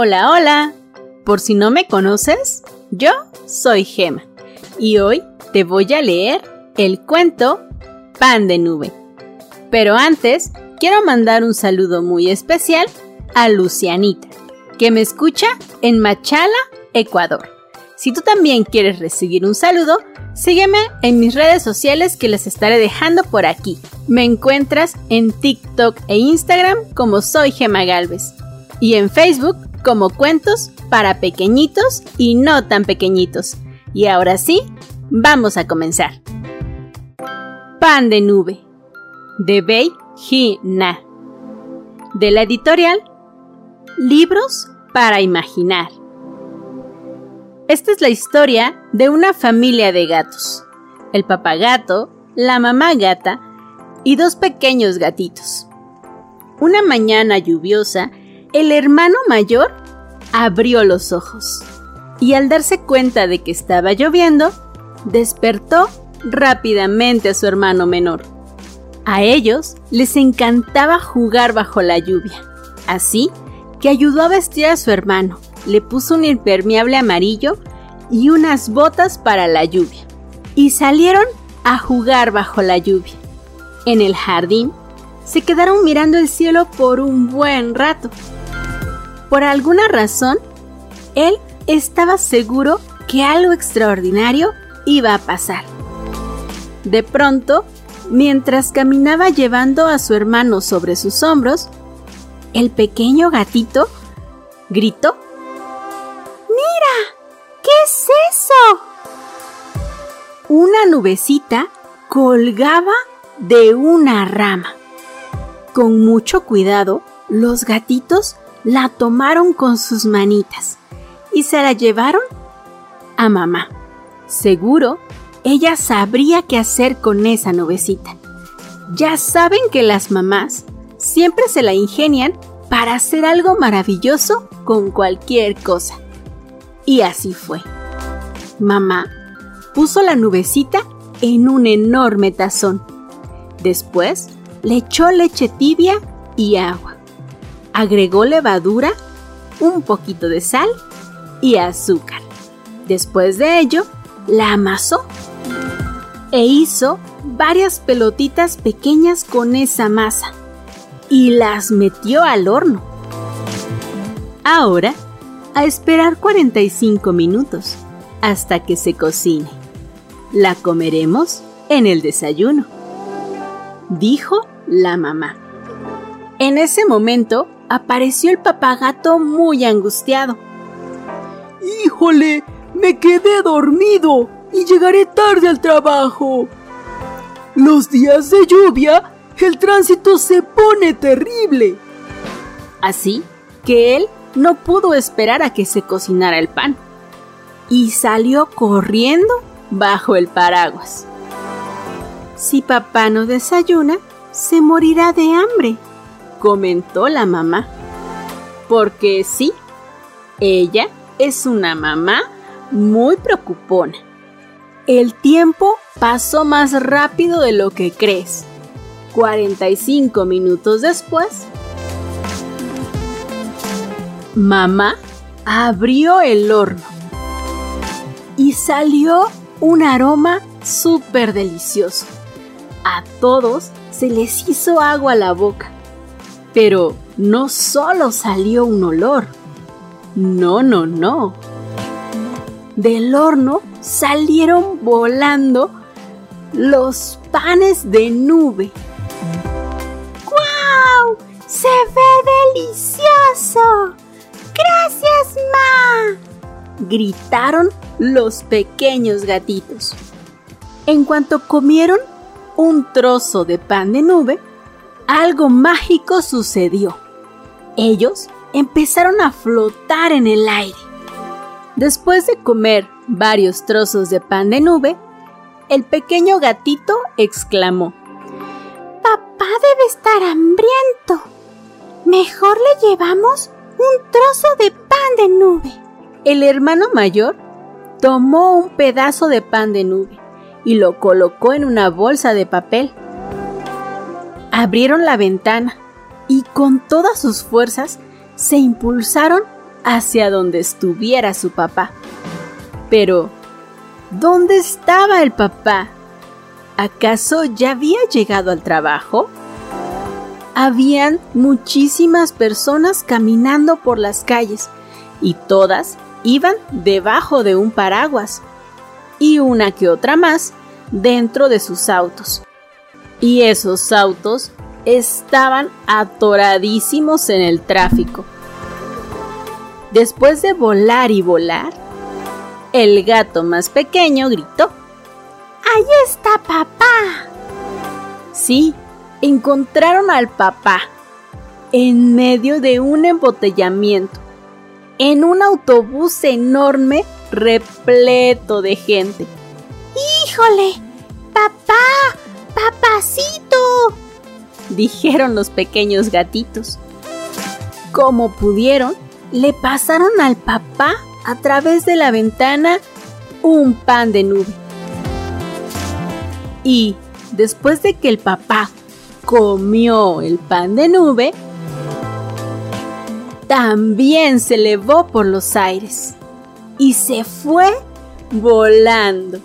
Hola, hola. Por si no me conoces, yo soy Gema y hoy te voy a leer el cuento Pan de Nube. Pero antes, quiero mandar un saludo muy especial a Lucianita, que me escucha en Machala, Ecuador. Si tú también quieres recibir un saludo, sígueme en mis redes sociales que les estaré dejando por aquí. Me encuentras en TikTok e Instagram como soy Gema Galvez y en Facebook como Cuentos para pequeñitos y no tan pequeñitos. Y ahora sí, vamos a comenzar. Pan de nube de Bei Hi Na de la editorial Libros para Imaginar. Esta es la historia de una familia de gatos. El papagato, la mamá gata y dos pequeños gatitos. Una mañana lluviosa, el hermano mayor abrió los ojos y al darse cuenta de que estaba lloviendo, despertó rápidamente a su hermano menor. A ellos les encantaba jugar bajo la lluvia, así que ayudó a vestir a su hermano le puso un impermeable amarillo y unas botas para la lluvia. Y salieron a jugar bajo la lluvia. En el jardín se quedaron mirando el cielo por un buen rato. Por alguna razón, él estaba seguro que algo extraordinario iba a pasar. De pronto, mientras caminaba llevando a su hermano sobre sus hombros, el pequeño gatito gritó ¿Qué es eso? Una nubecita colgaba de una rama. Con mucho cuidado, los gatitos la tomaron con sus manitas y se la llevaron a mamá. Seguro, ella sabría qué hacer con esa nubecita. Ya saben que las mamás siempre se la ingenian para hacer algo maravilloso con cualquier cosa. Y así fue. Mamá puso la nubecita en un enorme tazón. Después le echó leche tibia y agua. Agregó levadura, un poquito de sal y azúcar. Después de ello, la amasó e hizo varias pelotitas pequeñas con esa masa y las metió al horno. Ahora a esperar 45 minutos hasta que se cocine. La comeremos en el desayuno, dijo la mamá. En ese momento apareció el papagato muy angustiado. ¡Híjole! Me quedé dormido y llegaré tarde al trabajo. Los días de lluvia, el tránsito se pone terrible. Así que él no pudo esperar a que se cocinara el pan y salió corriendo bajo el paraguas. Si papá no desayuna, se morirá de hambre, comentó la mamá. Porque sí, ella es una mamá muy preocupona. El tiempo pasó más rápido de lo que crees. 45 minutos después, Mamá abrió el horno y salió un aroma súper delicioso. A todos se les hizo agua a la boca. Pero no solo salió un olor. No, no, no. Del horno salieron volando los panes de nube. ¡Guau! ¡Se ve delicioso! ¡Gracias, Ma! gritaron los pequeños gatitos. En cuanto comieron un trozo de pan de nube, algo mágico sucedió. Ellos empezaron a flotar en el aire. Después de comer varios trozos de pan de nube, el pequeño gatito exclamó, Papá debe estar hambriento. Mejor le llevamos un trozo de pan de nube. El hermano mayor tomó un pedazo de pan de nube y lo colocó en una bolsa de papel. Abrieron la ventana y con todas sus fuerzas se impulsaron hacia donde estuviera su papá. Pero, ¿dónde estaba el papá? ¿Acaso ya había llegado al trabajo? Habían muchísimas personas caminando por las calles y todas iban debajo de un paraguas y una que otra más dentro de sus autos. Y esos autos estaban atoradísimos en el tráfico. Después de volar y volar, el gato más pequeño gritó, ¡Ahí está papá! Sí, encontraron al papá en medio de un embotellamiento, en un autobús enorme repleto de gente. ¡Híjole! ¡Papá! ¡Papacito! dijeron los pequeños gatitos. Como pudieron, le pasaron al papá a través de la ventana un pan de nube. Y después de que el papá comió el pan de nube, también se elevó por los aires y se fue volando.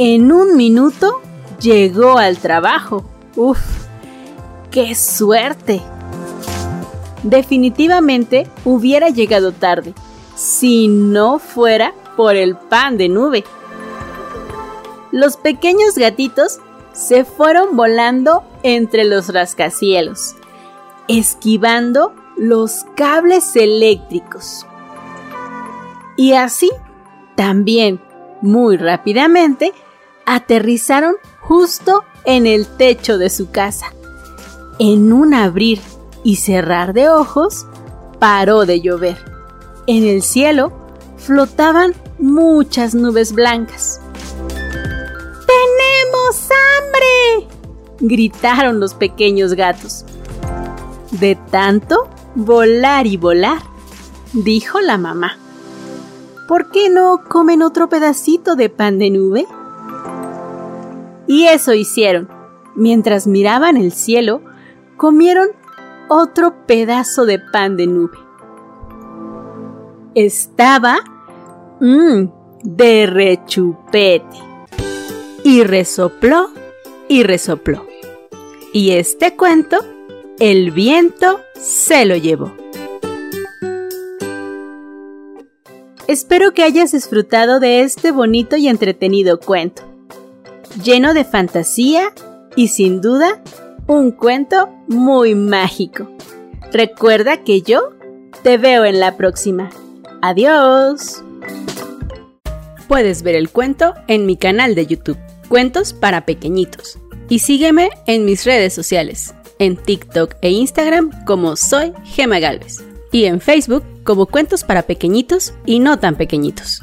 En un minuto llegó al trabajo. ¡Uf! ¡Qué suerte! Definitivamente hubiera llegado tarde si no fuera por el pan de nube. Los pequeños gatitos se fueron volando entre los rascacielos, esquivando los cables eléctricos. Y así, también, muy rápidamente, aterrizaron justo en el techo de su casa. En un abrir y cerrar de ojos, paró de llover. En el cielo flotaban muchas nubes blancas. ¡Tenemos hambre! gritaron los pequeños gatos. De tanto volar y volar, dijo la mamá. ¿Por qué no comen otro pedacito de pan de nube? Y eso hicieron. Mientras miraban el cielo, comieron otro pedazo de pan de nube. Estaba mmm, de rechupete. Y resopló y resopló. Y este cuento, el viento se lo llevó. Espero que hayas disfrutado de este bonito y entretenido cuento lleno de fantasía y sin duda un cuento muy mágico. Recuerda que yo te veo en la próxima. Adiós. Puedes ver el cuento en mi canal de YouTube, Cuentos para Pequeñitos. Y sígueme en mis redes sociales, en TikTok e Instagram como soy Gema Galvez. Y en Facebook como Cuentos para Pequeñitos y no tan pequeñitos.